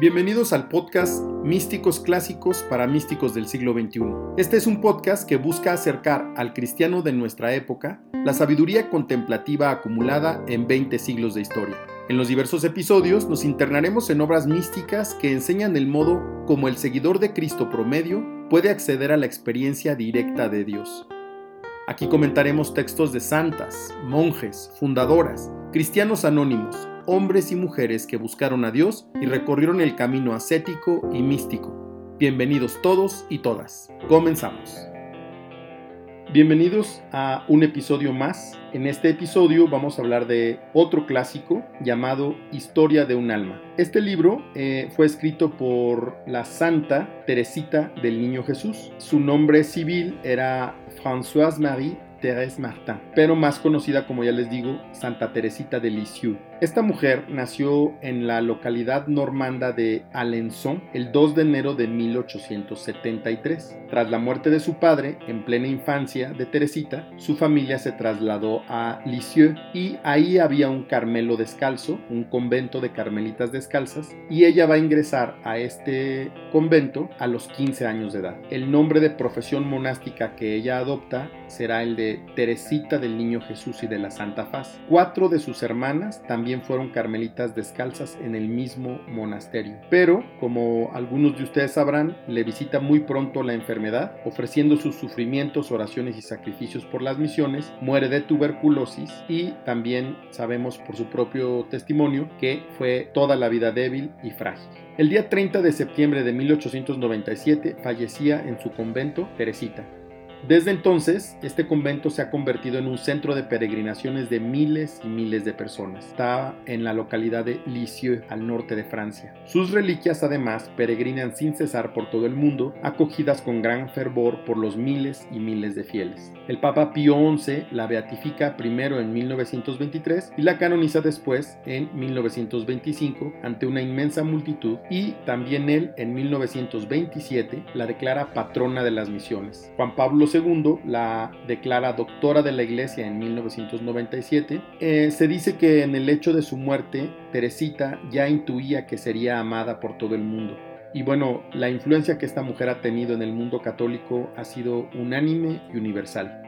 Bienvenidos al podcast Místicos Clásicos para Místicos del siglo XXI. Este es un podcast que busca acercar al cristiano de nuestra época la sabiduría contemplativa acumulada en 20 siglos de historia. En los diversos episodios nos internaremos en obras místicas que enseñan el modo como el seguidor de Cristo promedio puede acceder a la experiencia directa de Dios. Aquí comentaremos textos de santas, monjes, fundadoras, cristianos anónimos, hombres y mujeres que buscaron a Dios y recorrieron el camino ascético y místico. Bienvenidos todos y todas. Comenzamos. Bienvenidos a un episodio más. En este episodio vamos a hablar de otro clásico llamado Historia de un alma. Este libro eh, fue escrito por la Santa Teresita del Niño Jesús. Su nombre civil era Françoise Marie Thérèse Martin, pero más conocida como ya les digo, Santa Teresita de Lisieux. Esta mujer nació en la localidad normanda de Alençon el 2 de enero de 1873. Tras la muerte de su padre, en plena infancia de Teresita, su familia se trasladó a Lisieux y ahí había un Carmelo descalzo, un convento de carmelitas descalzas, y ella va a ingresar a este convento a los 15 años de edad. El nombre de profesión monástica que ella adopta será el de Teresita del Niño Jesús y de la Santa Faz. Cuatro de sus hermanas también fueron carmelitas descalzas en el mismo monasterio. Pero, como algunos de ustedes sabrán, le visita muy pronto la enfermedad, ofreciendo sus sufrimientos, oraciones y sacrificios por las misiones, muere de tuberculosis y también sabemos por su propio testimonio que fue toda la vida débil y frágil. El día 30 de septiembre de 1897 fallecía en su convento Teresita, desde entonces, este convento se ha convertido en un centro de peregrinaciones de miles y miles de personas. Está en la localidad de Lisieux, al norte de Francia. Sus reliquias, además, peregrinan sin cesar por todo el mundo, acogidas con gran fervor por los miles y miles de fieles. El Papa Pío XI la beatifica primero en 1923 y la canoniza después en 1925 ante una inmensa multitud y también él en 1927 la declara patrona de las misiones. Juan Pablo II la declara doctora de la Iglesia en 1997. Eh, se dice que en el hecho de su muerte, Teresita ya intuía que sería amada por todo el mundo. Y bueno, la influencia que esta mujer ha tenido en el mundo católico ha sido unánime y universal.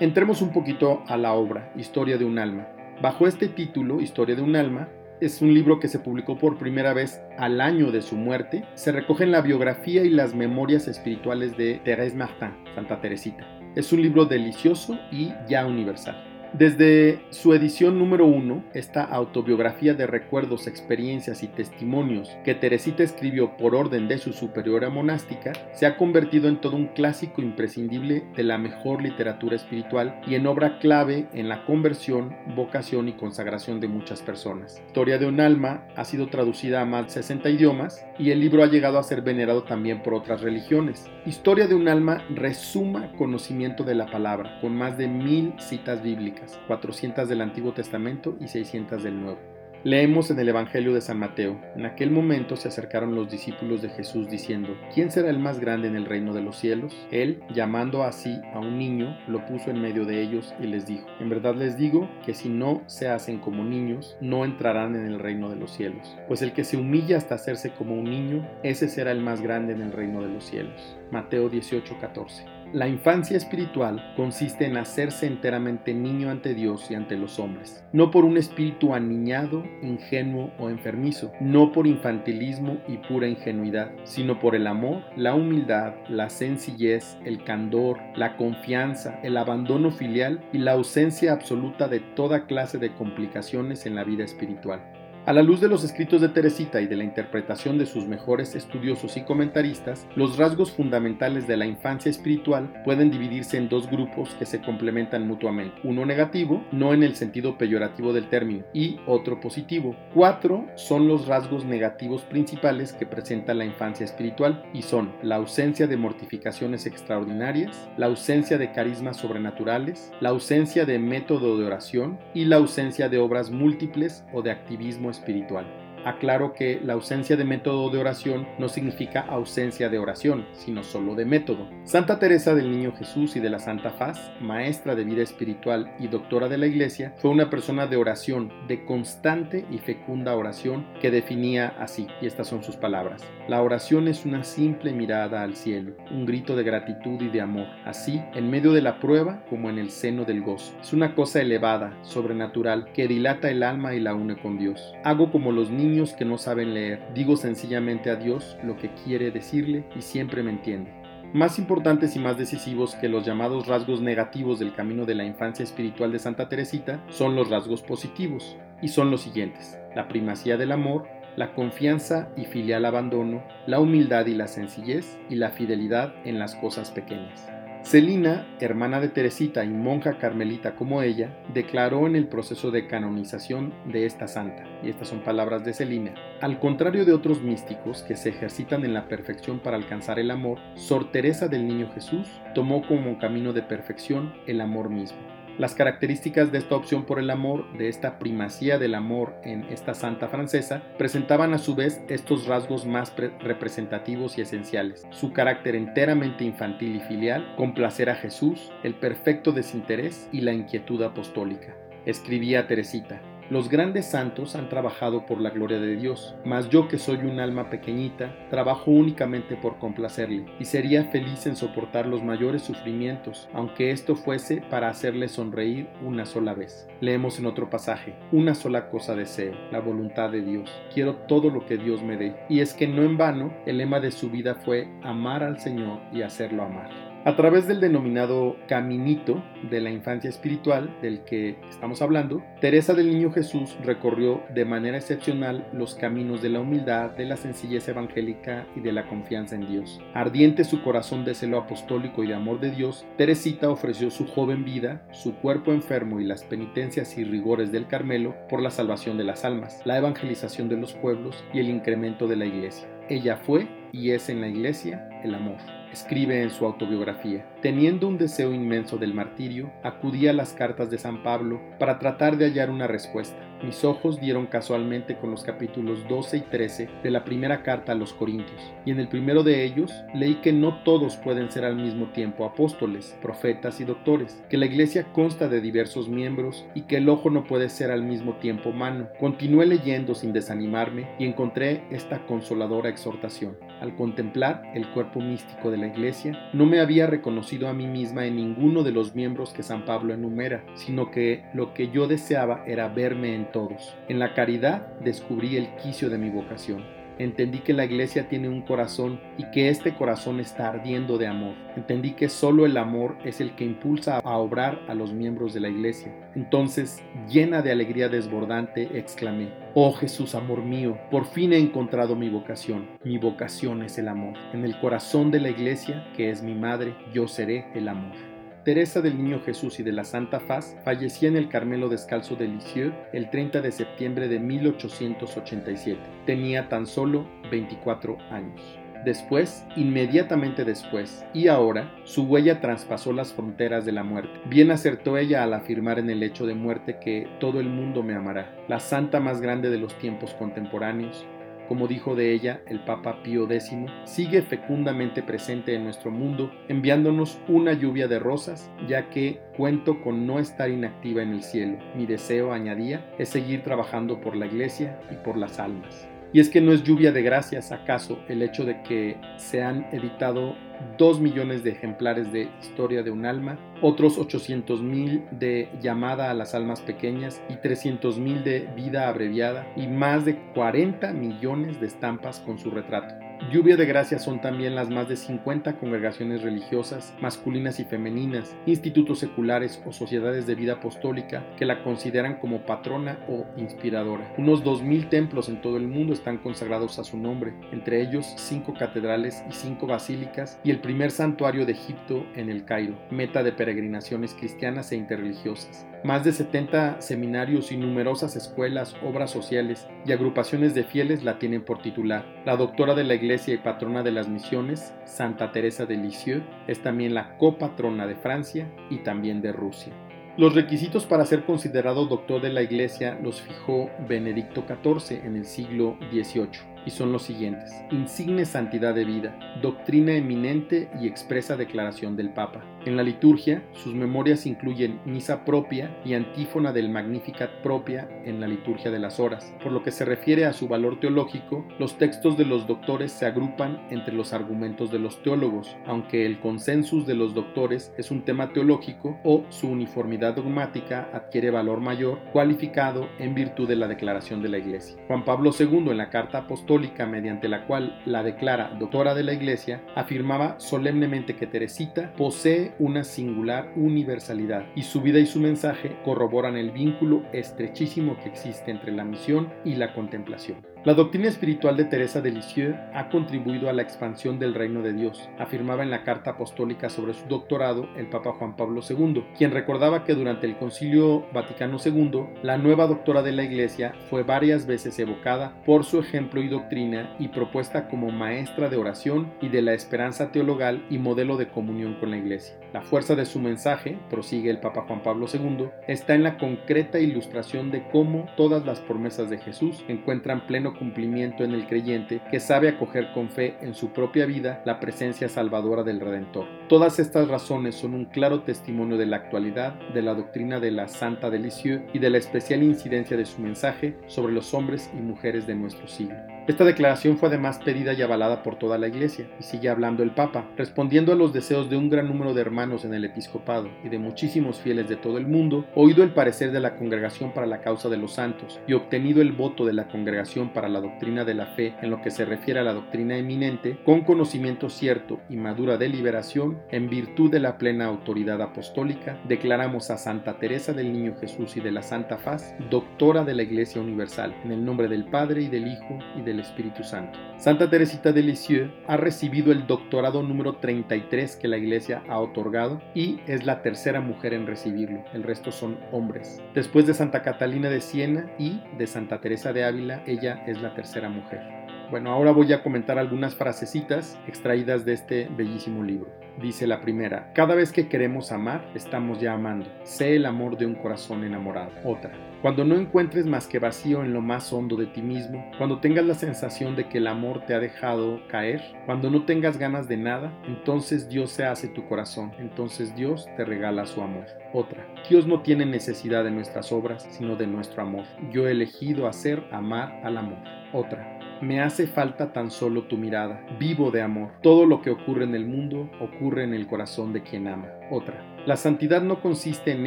Entremos un poquito a la obra, Historia de un alma. Bajo este título, Historia de un alma, es un libro que se publicó por primera vez al año de su muerte. Se recogen la biografía y las memorias espirituales de Thérèse Martin, Santa Teresita. Es un libro delicioso y ya universal. Desde su edición número uno, esta autobiografía de recuerdos, experiencias y testimonios que Teresita escribió por orden de su superiora monástica, se ha convertido en todo un clásico imprescindible de la mejor literatura espiritual y en obra clave en la conversión, vocación y consagración de muchas personas. Historia de un alma ha sido traducida a más de 60 idiomas y el libro ha llegado a ser venerado también por otras religiones. Historia de un alma resuma conocimiento de la palabra, con más de mil citas bíblicas 400 del Antiguo Testamento y 600 del Nuevo. Leemos en el Evangelio de San Mateo, en aquel momento se acercaron los discípulos de Jesús diciendo, ¿quién será el más grande en el reino de los cielos? Él, llamando así a un niño, lo puso en medio de ellos y les dijo, en verdad les digo que si no se hacen como niños, no entrarán en el reino de los cielos. Pues el que se humilla hasta hacerse como un niño, ese será el más grande en el reino de los cielos. Mateo 18:14 la infancia espiritual consiste en hacerse enteramente niño ante Dios y ante los hombres, no por un espíritu aniñado, ingenuo o enfermizo, no por infantilismo y pura ingenuidad, sino por el amor, la humildad, la sencillez, el candor, la confianza, el abandono filial y la ausencia absoluta de toda clase de complicaciones en la vida espiritual. A la luz de los escritos de Teresita y de la interpretación de sus mejores estudiosos y comentaristas, los rasgos fundamentales de la infancia espiritual pueden dividirse en dos grupos que se complementan mutuamente. Uno negativo, no en el sentido peyorativo del término, y otro positivo. Cuatro son los rasgos negativos principales que presenta la infancia espiritual y son la ausencia de mortificaciones extraordinarias, la ausencia de carismas sobrenaturales, la ausencia de método de oración y la ausencia de obras múltiples o de activismo espiritual. Aclaro que la ausencia de método de oración no significa ausencia de oración, sino solo de método. Santa Teresa del Niño Jesús y de la Santa Faz, maestra de vida espiritual y doctora de la Iglesia, fue una persona de oración, de constante y fecunda oración que definía así, y estas son sus palabras. La oración es una simple mirada al cielo, un grito de gratitud y de amor, así en medio de la prueba como en el seno del gozo. Es una cosa elevada, sobrenatural, que dilata el alma y la une con Dios. Hago como los niños que no saben leer, digo sencillamente a Dios lo que quiere decirle y siempre me entiende. Más importantes y más decisivos que los llamados rasgos negativos del camino de la infancia espiritual de Santa Teresita son los rasgos positivos, y son los siguientes, la primacía del amor, la confianza y filial abandono, la humildad y la sencillez, y la fidelidad en las cosas pequeñas. Celina, hermana de Teresita y monja carmelita como ella, declaró en el proceso de canonización de esta santa, y estas son palabras de Celina, al contrario de otros místicos que se ejercitan en la perfección para alcanzar el amor, Sor Teresa del Niño Jesús tomó como camino de perfección el amor mismo. Las características de esta opción por el amor, de esta primacía del amor en esta santa francesa, presentaban a su vez estos rasgos más representativos y esenciales. Su carácter enteramente infantil y filial, complacer a Jesús, el perfecto desinterés y la inquietud apostólica. Escribía Teresita, los grandes santos han trabajado por la gloria de Dios, mas yo que soy un alma pequeñita, trabajo únicamente por complacerle, y sería feliz en soportar los mayores sufrimientos, aunque esto fuese para hacerle sonreír una sola vez. Leemos en otro pasaje, una sola cosa deseo, la voluntad de Dios. Quiero todo lo que Dios me dé. Y es que no en vano, el lema de su vida fue amar al Señor y hacerlo amar. A través del denominado caminito de la infancia espiritual del que estamos hablando, Teresa del Niño Jesús recorrió de manera excepcional los caminos de la humildad, de la sencillez evangélica y de la confianza en Dios. Ardiente su corazón de celo apostólico y de amor de Dios, Teresita ofreció su joven vida, su cuerpo enfermo y las penitencias y rigores del Carmelo por la salvación de las almas, la evangelización de los pueblos y el incremento de la iglesia. Ella fue y es en la iglesia el amor escribe en su autobiografía. Teniendo un deseo inmenso del martirio, acudí a las cartas de San Pablo para tratar de hallar una respuesta. Mis ojos dieron casualmente con los capítulos 12 y 13 de la primera carta a los Corintios, y en el primero de ellos leí que no todos pueden ser al mismo tiempo apóstoles, profetas y doctores, que la iglesia consta de diversos miembros y que el ojo no puede ser al mismo tiempo mano. Continué leyendo sin desanimarme y encontré esta consoladora exhortación. Al contemplar el cuerpo místico de la iglesia, no me había reconocido a mí misma en ninguno de los miembros que San Pablo enumera, sino que lo que yo deseaba era verme en todos. En la caridad descubrí el quicio de mi vocación. Entendí que la iglesia tiene un corazón y que este corazón está ardiendo de amor. Entendí que solo el amor es el que impulsa a obrar a los miembros de la iglesia. Entonces, llena de alegría desbordante, exclamé, Oh Jesús, amor mío, por fin he encontrado mi vocación. Mi vocación es el amor. En el corazón de la iglesia, que es mi madre, yo seré el amor. Teresa del Niño Jesús y de la Santa Faz fallecía en el Carmelo Descalzo de Lisieux el 30 de septiembre de 1887. Tenía tan solo 24 años. Después, inmediatamente después, y ahora, su huella traspasó las fronteras de la muerte. Bien acertó ella al afirmar en el hecho de muerte que todo el mundo me amará, la santa más grande de los tiempos contemporáneos, como dijo de ella el Papa Pío X, sigue fecundamente presente en nuestro mundo, enviándonos una lluvia de rosas, ya que cuento con no estar inactiva en el cielo. Mi deseo, añadía, es seguir trabajando por la Iglesia y por las almas. Y es que no es lluvia de gracias, acaso, el hecho de que se han editado 2 millones de ejemplares de Historia de un alma, otros 800 mil de Llamada a las almas pequeñas y 300 mil de Vida abreviada y más de 40 millones de estampas con su retrato. Lluvia de gracias son también las más de 50 congregaciones religiosas, masculinas y femeninas, institutos seculares o sociedades de vida apostólica que la consideran como patrona o inspiradora. Unos 2.000 templos en todo el mundo están consagrados a su nombre, entre ellos cinco catedrales y cinco basílicas y el primer santuario de Egipto en el Cairo, meta de peregrinaciones cristianas e interreligiosas. Más de 70 seminarios y numerosas escuelas, obras sociales y agrupaciones de fieles la tienen por titular. La doctora de la Iglesia y patrona de las misiones, Santa Teresa de Lisieux, es también la copatrona de Francia y también de Rusia. Los requisitos para ser considerado doctor de la Iglesia los fijó Benedicto XIV en el siglo XVIII y son los siguientes. Insigne santidad de vida, doctrina eminente y expresa declaración del Papa. En la liturgia, sus memorias incluyen misa propia y antífona del Magnificat propia en la liturgia de las horas. Por lo que se refiere a su valor teológico, los textos de los doctores se agrupan entre los argumentos de los teólogos, aunque el consensus de los doctores es un tema teológico o su uniformidad dogmática adquiere valor mayor, cualificado en virtud de la declaración de la Iglesia. Juan Pablo II en la carta apostólica mediante la cual la declara doctora de la Iglesia, afirmaba solemnemente que Teresita posee una singular universalidad y su vida y su mensaje corroboran el vínculo estrechísimo que existe entre la misión y la contemplación. La doctrina espiritual de Teresa de Lisieux ha contribuido a la expansión del reino de Dios, afirmaba en la carta apostólica sobre su doctorado el Papa Juan Pablo II, quien recordaba que durante el Concilio Vaticano II, la nueva doctora de la Iglesia fue varias veces evocada por su ejemplo y doctrina y propuesta como maestra de oración y de la esperanza teologal y modelo de comunión con la Iglesia. La fuerza de su mensaje, prosigue el Papa Juan Pablo II, está en la concreta ilustración de cómo todas las promesas de Jesús encuentran pleno cumplimiento en el creyente que sabe acoger con fe en su propia vida la presencia salvadora del Redentor. Todas estas razones son un claro testimonio de la actualidad de la doctrina de la Santa de Lisieux y de la especial incidencia de su mensaje sobre los hombres y mujeres de nuestro siglo. Esta declaración fue además pedida y avalada por toda la Iglesia, y sigue hablando el Papa, respondiendo a los deseos de un gran número de hermanos en el episcopado y de muchísimos fieles de todo el mundo, oído el parecer de la Congregación para la Causa de los Santos y obtenido el voto de la Congregación para la Doctrina de la Fe en lo que se refiere a la doctrina eminente, con conocimiento cierto y madura deliberación, en virtud de la plena autoridad apostólica, declaramos a Santa Teresa del Niño Jesús y de la Santa Faz, doctora de la Iglesia Universal, en el nombre del Padre y del Hijo y Espíritu Santo. Santa Teresita de Lisieux ha recibido el doctorado número 33 que la Iglesia ha otorgado y es la tercera mujer en recibirlo, el resto son hombres. Después de Santa Catalina de Siena y de Santa Teresa de Ávila, ella es la tercera mujer. Bueno, ahora voy a comentar algunas frasecitas extraídas de este bellísimo libro. Dice la primera, cada vez que queremos amar, estamos ya amando. Sé el amor de un corazón enamorado. Otra, cuando no encuentres más que vacío en lo más hondo de ti mismo, cuando tengas la sensación de que el amor te ha dejado caer, cuando no tengas ganas de nada, entonces Dios se hace tu corazón, entonces Dios te regala su amor. Otra, Dios no tiene necesidad de nuestras obras, sino de nuestro amor. Yo he elegido hacer amar al amor. Otra, me hace falta tan solo tu mirada. Vivo de amor. Todo lo que ocurre en el mundo ocurre en el corazón de quien ama. Otra. La santidad no consiste en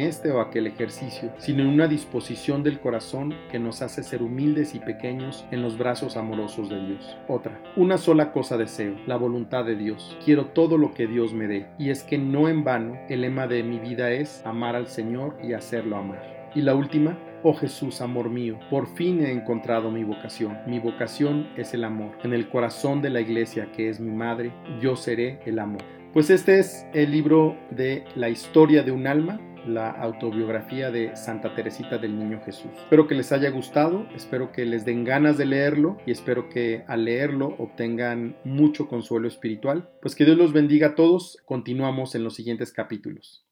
este o aquel ejercicio, sino en una disposición del corazón que nos hace ser humildes y pequeños en los brazos amorosos de Dios. Otra. Una sola cosa deseo, la voluntad de Dios. Quiero todo lo que Dios me dé. Y es que no en vano el lema de mi vida es amar al Señor y hacerlo amar. Y la última, Oh Jesús, amor mío, por fin he encontrado mi vocación. Mi vocación es el amor. En el corazón de la iglesia que es mi madre, yo seré el amor. Pues este es el libro de la historia de un alma, la autobiografía de Santa Teresita del Niño Jesús. Espero que les haya gustado, espero que les den ganas de leerlo y espero que al leerlo obtengan mucho consuelo espiritual. Pues que Dios los bendiga a todos. Continuamos en los siguientes capítulos.